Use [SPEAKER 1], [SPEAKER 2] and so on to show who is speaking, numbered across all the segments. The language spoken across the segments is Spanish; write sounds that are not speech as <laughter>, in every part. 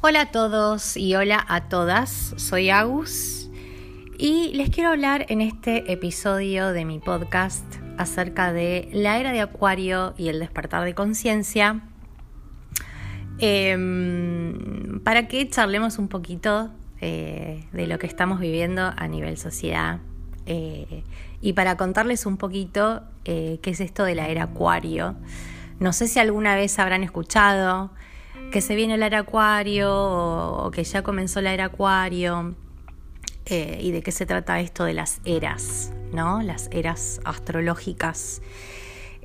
[SPEAKER 1] Hola a todos y hola a todas, soy Agus y les quiero hablar en este episodio de mi podcast acerca de la era de Acuario y el despertar de conciencia em, para que charlemos un poquito eh, de lo que estamos viviendo a nivel sociedad eh, y para contarles un poquito eh, qué es esto de la era Acuario. No sé si alguna vez habrán escuchado que se viene el era acuario o, que ya comenzó la era acuario eh, y de qué se trata esto de las eras, ¿no? Las eras astrológicas.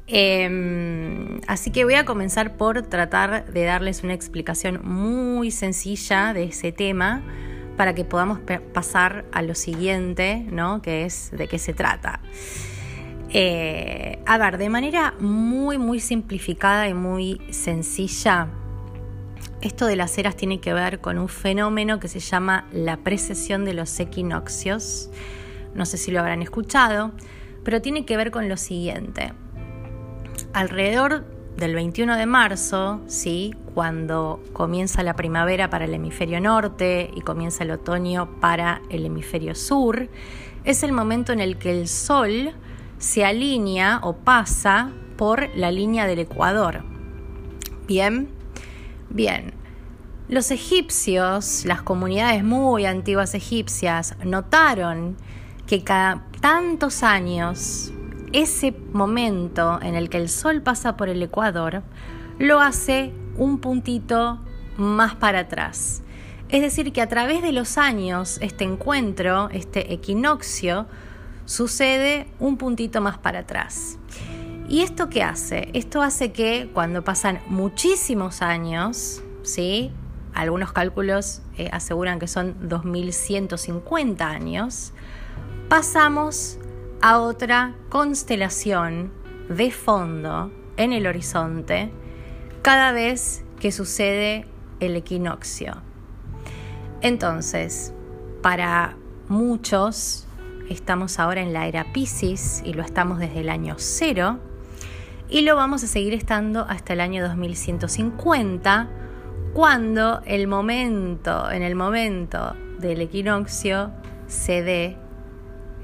[SPEAKER 1] Em, así que voy a comenzar por tratar de darles una explicación muy sencilla de ese tema para que podamos pasar a lo siguiente, ¿no? Que es de qué se trata. Eh, a ver, de manera muy, muy simplificada y muy sencilla, esto de las eras tiene que ver con un fenómeno que se llama la precesión de los equinoccios. No sé si lo habrán escuchado, pero tiene que ver con lo siguiente. Alrededor del 21 de marzo, ¿sí? cuando comienza la primavera para el hemisferio norte y comienza el otoño para el hemisferio sur, es el momento en el que el Sol se alinea o pasa por la línea del Ecuador. Bien, Bien, los egipcios, las comunidades muy antiguas egipcias, notaron que cada tantos años ese momento en el que el sol pasa por el ecuador lo hace un puntito más para atrás. Es decir, que a través de los años este encuentro, este equinoccio, sucede un puntito más para atrás. ¿Y esto qué hace? Esto hace que cuando pasan muchísimos años, ¿sí? algunos cálculos eh, aseguran que son 2150 años, pasamos a otra constelación de fondo en el horizonte cada vez que sucede el equinoccio. Entonces, para muchos, estamos ahora en la era Pisces y lo estamos desde el año cero y lo vamos a seguir estando hasta el año 2150, cuando el momento, en el momento del equinoccio se dé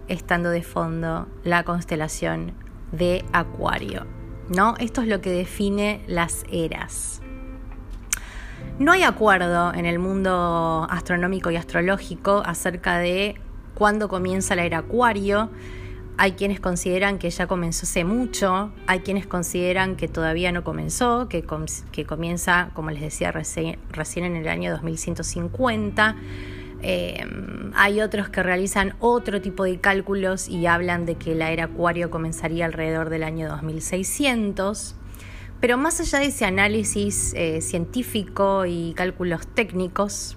[SPEAKER 1] estando de fondo la constelación de Acuario. ¿no? Esto es lo que define las eras. No hay acuerdo en el mundo astronómico y astrológico acerca de cuándo comienza la era Acuario. Hay quienes consideran que ya comenzó hace mucho, hay quienes consideran que todavía no comenzó, que, comienza, como les decía, recién, en el año 2150. Eh, hay otros que realizan otro tipo de cálculos y hablan de que la era Acuario comenzaría alrededor del año 2600. Pero más allá de ese análisis eh, científico y cálculos técnicos,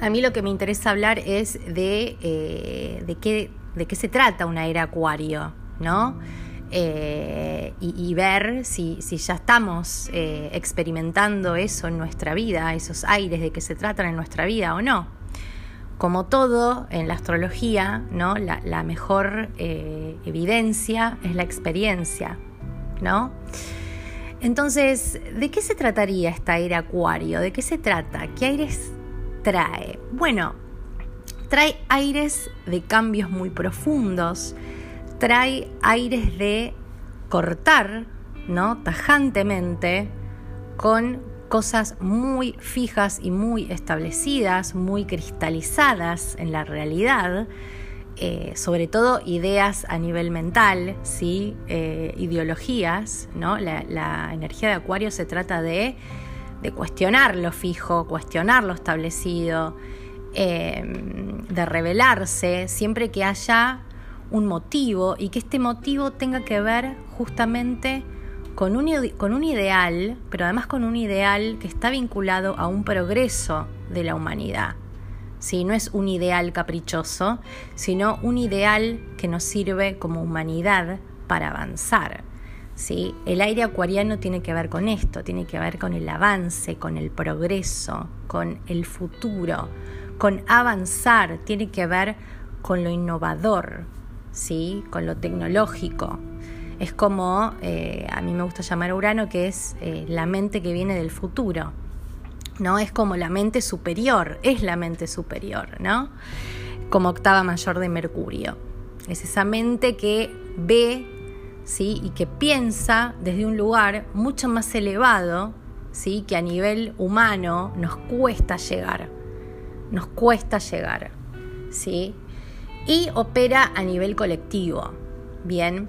[SPEAKER 1] a mí lo que me interesa hablar es de, eh, de qué de qué se trata una era acuario, ¿no? Eh, y, ver si, ya estamos eh, experimentando eso en nuestra vida, esos aires de qué se tratan en nuestra vida o no. Como todo en la astrología, ¿no? la, mejor eh, evidencia es la experiencia, ¿no? Entonces, ¿de qué se trataría esta era acuario? ¿De qué se trata? ¿Qué aires trae? Bueno, trae aires de cambios muy profundos, trae aires de cortar, ¿no? Tajantemente con cosas muy fijas y muy establecidas, muy cristalizadas en la realidad, eh, sobre todo ideas a nivel mental, ¿sí? Eh, ideologías, ¿no? La, energía de Acuario se trata de, de cuestionar lo fijo, cuestionar lo establecido, Em, de revelarse siempre que haya un motivo y que este motivo tenga que ver justamente con un, con un ideal, pero además con un ideal que está vinculado a un progreso de la humanidad. ¿Sí? No es un ideal caprichoso, sino un ideal que nos sirve como humanidad para avanzar. ¿sí? El aire acuariano tiene que ver con esto, tiene que ver con el avance, con el progreso, con el futuro, con avanzar, tiene que ver con lo innovador, ¿sí? con lo tecnológico. Es como, eh, a mí me gusta llamar a Urano, que es eh, la mente que viene del futuro. ¿no? Es como la mente superior, es la mente superior, ¿no? Como octava mayor de Mercurio. Es esa mente que ve, ¿sí? Y que piensa desde un lugar mucho más elevado, ¿sí? Que a nivel humano nos cuesta llegar, nos cuesta llegar, ¿sí? Y opera a nivel colectivo, ¿bien?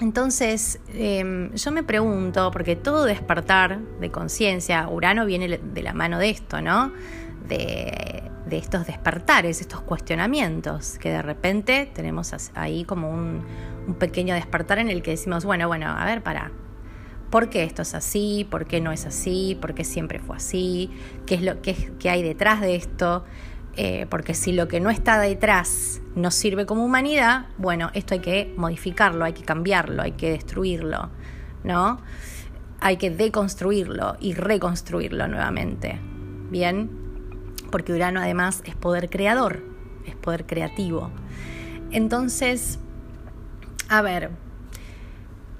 [SPEAKER 1] Entonces, em, yo me pregunto, porque todo despertar de conciencia, Urano viene de la mano de esto, ¿no? De, estos despertares, estos cuestionamientos, que de repente tenemos ahí como un, pequeño despertar en el que decimos, bueno, bueno, a ver, para. ¿Por qué esto es así? ¿Por qué no es así? ¿Por qué siempre fue así? ¿Qué es lo que hay detrás de esto? Eh, porque si lo que no está detrás nos sirve como humanidad, bueno, esto hay que modificarlo, hay que cambiarlo, hay que destruirlo, ¿no? Hay que deconstruirlo y reconstruirlo nuevamente, ¿bien? Porque Urano además es poder creador, es poder creativo. Entonces, a ver,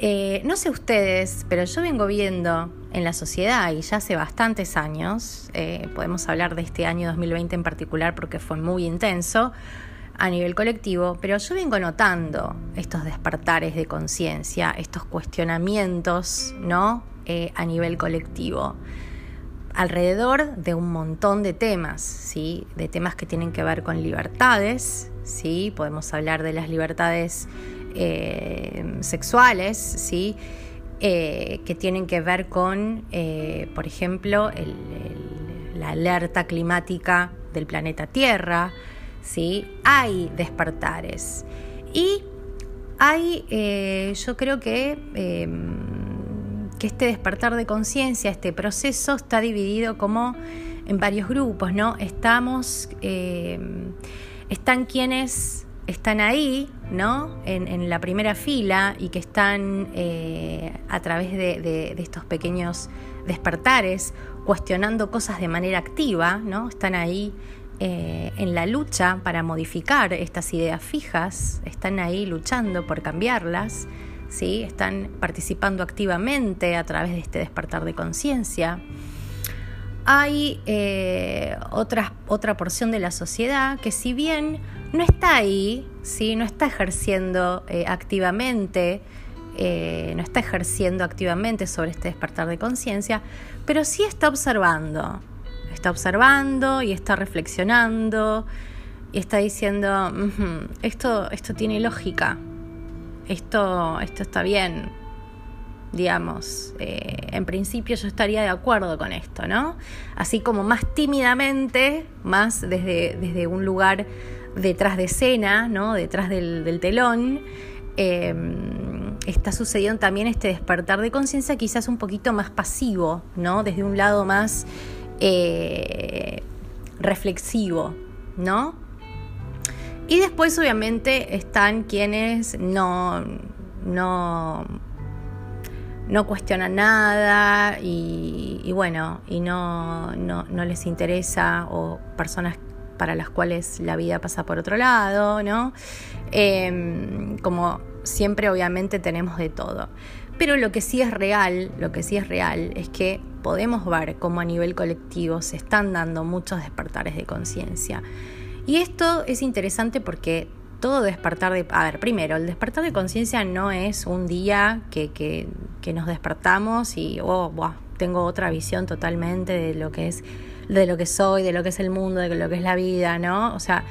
[SPEAKER 1] eh, no sé ustedes, pero yo vengo viendo en la sociedad y ya hace bastantes años, eh, podemos hablar de este año 2020 en particular porque fue muy intenso a nivel colectivo, pero yo vengo notando estos despertares de conciencia, estos cuestionamientos, ¿no? Eh, a nivel colectivo alrededor de un montón de temas, ¿sí? De temas que tienen que ver con libertades, ¿sí? Podemos hablar de las libertades eh, sexuales, ¿sí? Eh, que tienen que ver con, eh, por ejemplo, la alerta climática del planeta Tierra, ¿sí? hay despertares. Y hay, yo creo que, em, que este despertar de conciencia, este proceso está dividido como en varios grupos, ¿no? Estamos, em, están quienes están ahí, ¿no? En, la primera fila y que están eh, a través de, estos pequeños despertares cuestionando cosas de manera activa, ¿no? Están ahí eh, en la lucha para modificar estas ideas fijas, están ahí luchando por cambiarlas, ¿sí? Están participando activamente a través de este despertar de conciencia. Hay eh, otra, otra porción de la sociedad que si bien no está ahí, ¿sí? no está ejerciendo eh, activamente, eh, no está ejerciendo activamente sobre este despertar de conciencia, pero sí está observando, está observando y está reflexionando y está diciendo, esto, esto tiene lógica, esto, esto está bien, digamos, eh, en principio yo estaría de acuerdo con esto, ¿no? Así como más tímidamente, más desde, desde un lugar detrás de escena, ¿no? detrás del, telón, em, está sucediendo también este despertar de conciencia quizás un poquito más pasivo, ¿no? desde un lado más eh, reflexivo, ¿no? Y después obviamente están quienes no, no, no cuestionan nada y, bueno, y no, no, no les interesa o personas para las cuales la vida pasa por otro lado, ¿no? Em, como siempre obviamente tenemos de todo. Pero lo que sí es real, lo que sí es real es que podemos ver cómo a nivel colectivo se están dando muchos despertares de conciencia. Y esto es interesante porque todo despertar de... A ver, primero, el despertar de conciencia no es un día que, que, nos despertamos y, oh, tengo otra visión totalmente de lo que es de lo que soy, de lo que es el mundo, de lo que es la vida, ¿no? O sea,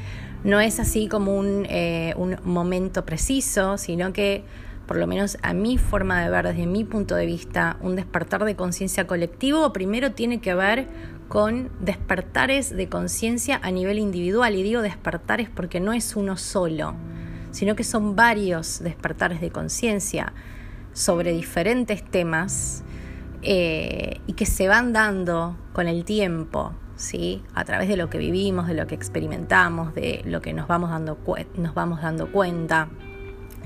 [SPEAKER 1] no es así como un, eh, un momento preciso, sino que, por lo menos a mi forma de ver, desde mi punto de vista, un despertar de conciencia colectivo primero tiene que ver con despertares de conciencia a nivel individual. Y digo despertares porque no es uno solo, sino que son varios despertares de conciencia sobre diferentes temas eh, y que se van dando con el tiempo, ¿sí? a través de lo que vivimos, de lo que experimentamos, de lo que nos vamos dando, nos vamos dando cuenta.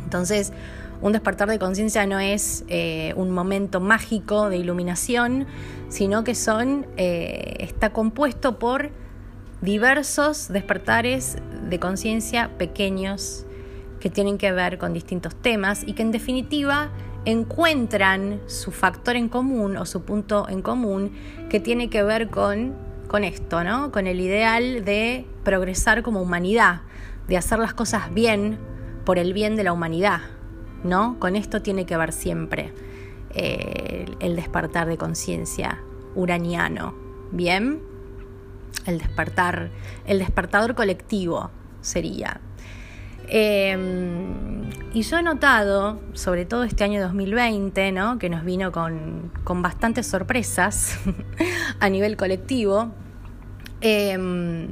[SPEAKER 1] Entonces, un despertar de conciencia no es eh, un momento mágico de iluminación, sino que son, eh, está compuesto por diversos despertares de conciencia pequeños que tienen que ver con distintos temas y que en definitiva encuentran su factor en común o su punto en común que tiene que ver con, con esto, ¿no? Con el ideal de progresar como humanidad, de hacer las cosas bien por el bien de la humanidad, ¿no? Con esto tiene que ver siempre eh, el despertar de conciencia uraniano, ¿bien? El despertar, el despertador colectivo sería. Em, y yo he notado, sobre todo este año 2020, ¿no? que nos vino con, bastantes sorpresas <laughs> a nivel colectivo, em,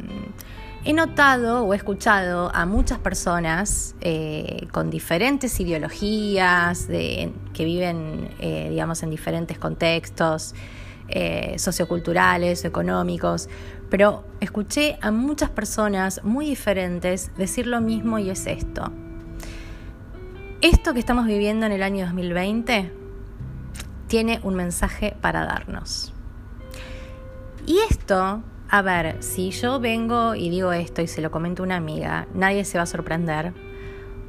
[SPEAKER 1] he notado o he escuchado a muchas personas eh, con diferentes ideologías, de, que viven, eh, digamos, en diferentes contextos eh, socioculturales, económicos, pero escuché a muchas personas muy diferentes decir lo mismo y es esto. Esto que estamos viviendo en el año 2020 tiene un mensaje para darnos. Y esto, a ver, si yo vengo y digo esto y se lo comento a una amiga, nadie se va a sorprender,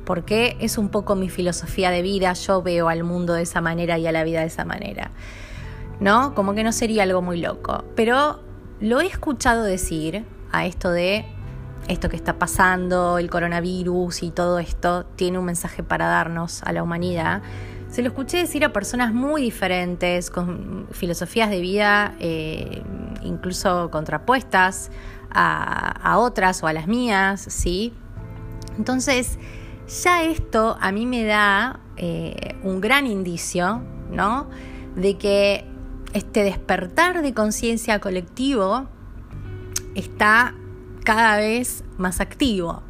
[SPEAKER 1] porque es un poco mi filosofía de vida, yo veo al mundo de esa manera y a la vida de esa manera. ¿No? Como que no sería algo muy loco. Pero lo he escuchado decir a esto de esto que está pasando, el coronavirus y todo esto, tiene un mensaje para darnos a la humanidad. Se lo escuché decir a personas muy diferentes, con filosofías de vida eh, incluso contrapuestas a, otras o a las mías, ¿sí? Entonces, ya esto a mí me da eh, un gran indicio, ¿no? De que este despertar de conciencia colectivo está cada vez más activo,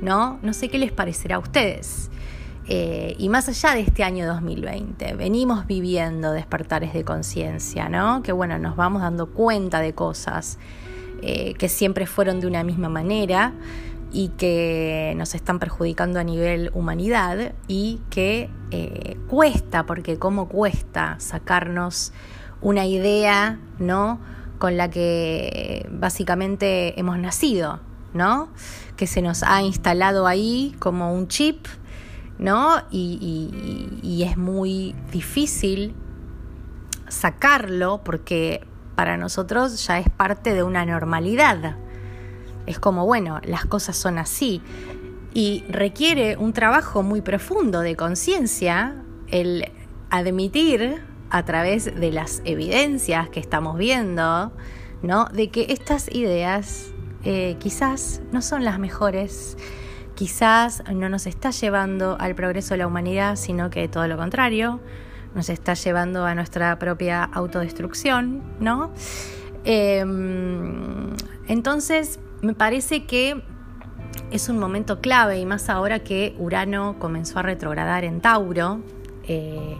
[SPEAKER 1] ¿no? No sé qué les parecerá a ustedes. Eh, y más allá de este año 2020, venimos viviendo despertares de conciencia, ¿no? Que bueno, nos vamos dando cuenta de cosas eh, que siempre fueron de una misma manera y que nos están perjudicando a nivel humanidad y que eh, cuesta, porque cómo cuesta sacarnos una idea, ¿no? Con la que básicamente hemos nacido, ¿no? Que se nos ha instalado ahí como un chip, ¿no? Y, es muy difícil sacarlo porque para nosotros ya es parte de una normalidad. Es como, bueno, las cosas son así. Y requiere un trabajo muy profundo de conciencia el admitir a través de las evidencias que estamos viendo, ¿no? De que estas ideas eh, quizás no son las mejores, quizás no nos está llevando al progreso de la humanidad, sino que todo lo contrario, nos está llevando a nuestra propia autodestrucción, ¿no? Em, entonces, me parece que es un momento clave y más ahora que Urano comenzó a retrogradar en Tauro. Eh,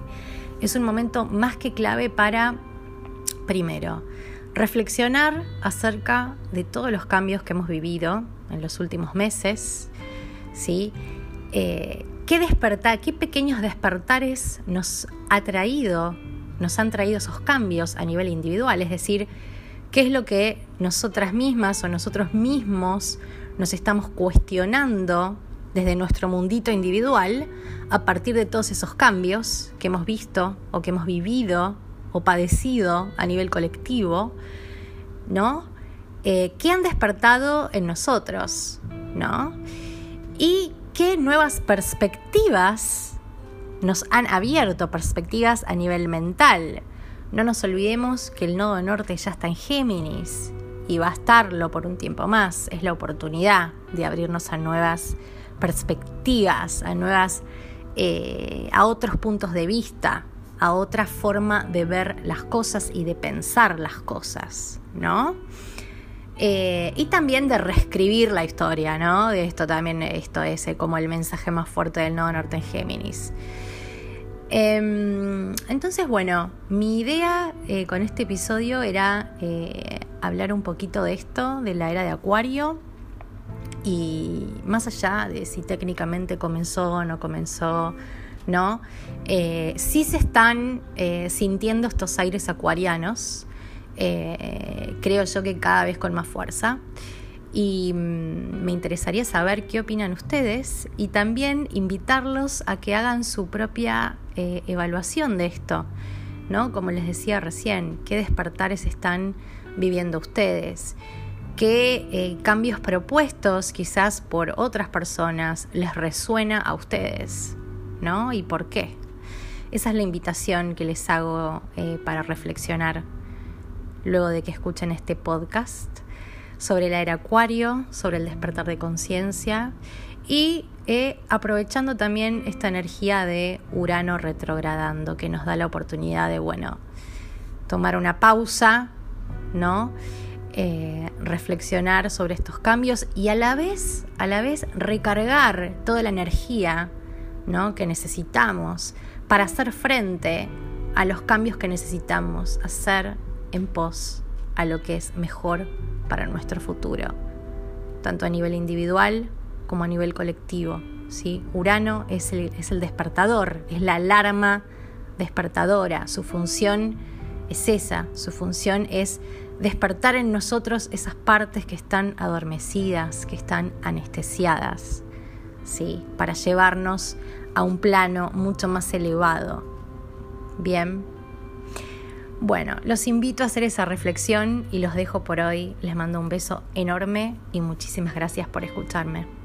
[SPEAKER 1] es un momento más que clave para, primero, reflexionar acerca de todos los cambios que hemos vivido en los últimos meses, ¿sí? Eh, ¿Qué despertar, qué pequeños despertares nos ha traído, nos han traído esos cambios a nivel individual? Es decir, ¿qué es lo que nosotras mismas o nosotros mismos nos estamos cuestionando desde nuestro mundito individual a partir de todos esos cambios que hemos visto o que hemos vivido o padecido a nivel colectivo, ¿no? Eh, ¿Qué han despertado en nosotros, ¿no? Y qué nuevas perspectivas nos han abierto, perspectivas a nivel mental. No nos olvidemos que el nodo norte ya está en Géminis y va a estarlo por un tiempo más. Es la oportunidad de abrirnos a nuevas perspectivas, a nuevas, eh, a otros puntos de vista, a otra forma de ver las cosas y de pensar las cosas, ¿no? Eh, y también de reescribir la historia, ¿no? De esto también, esto es eh, como el mensaje más fuerte del Nodo Norte en Géminis. Em, entonces, bueno, mi idea con este episodio era hablar un poquito de esto, de la era de Acuario, y más allá de si técnicamente comenzó o no comenzó, ¿no? Eh, sí se están eh, sintiendo estos aires acuarianos, eh, creo yo que cada vez con más fuerza. y mm, me interesaría saber qué opinan ustedes y también invitarlos a que hagan su propia eh, evaluación de esto, ¿no? Como les decía recién, qué despertares están viviendo ustedes, qué eh, cambios propuestos quizás por otras personas les resuena a ustedes, ¿no? Y por qué. Esa es la invitación que les hago eh, para reflexionar luego de que escuchen este podcast sobre el era acuario, sobre el despertar de conciencia y eh, aprovechando también esta energía de Urano retrogradando que nos da la oportunidad de, bueno, tomar una pausa, ¿no? Eh, reflexionar sobre estos cambios y a la vez, a la vez recargar toda la energía ¿no? que necesitamos para hacer frente a los cambios que necesitamos hacer en pos a lo que es mejor para nuestro futuro, tanto a nivel individual como a nivel colectivo. ¿sí? Urano es el, es el despertador, es la alarma despertadora, su función es esa, su función es despertar en nosotros esas partes que están adormecidas, que están anestesiadas, ¿sí? para llevarnos a un plano mucho más elevado. Bien. Bueno, los invito a hacer esa reflexión y los dejo por hoy. Les mando un beso enorme y muchísimas gracias por escucharme.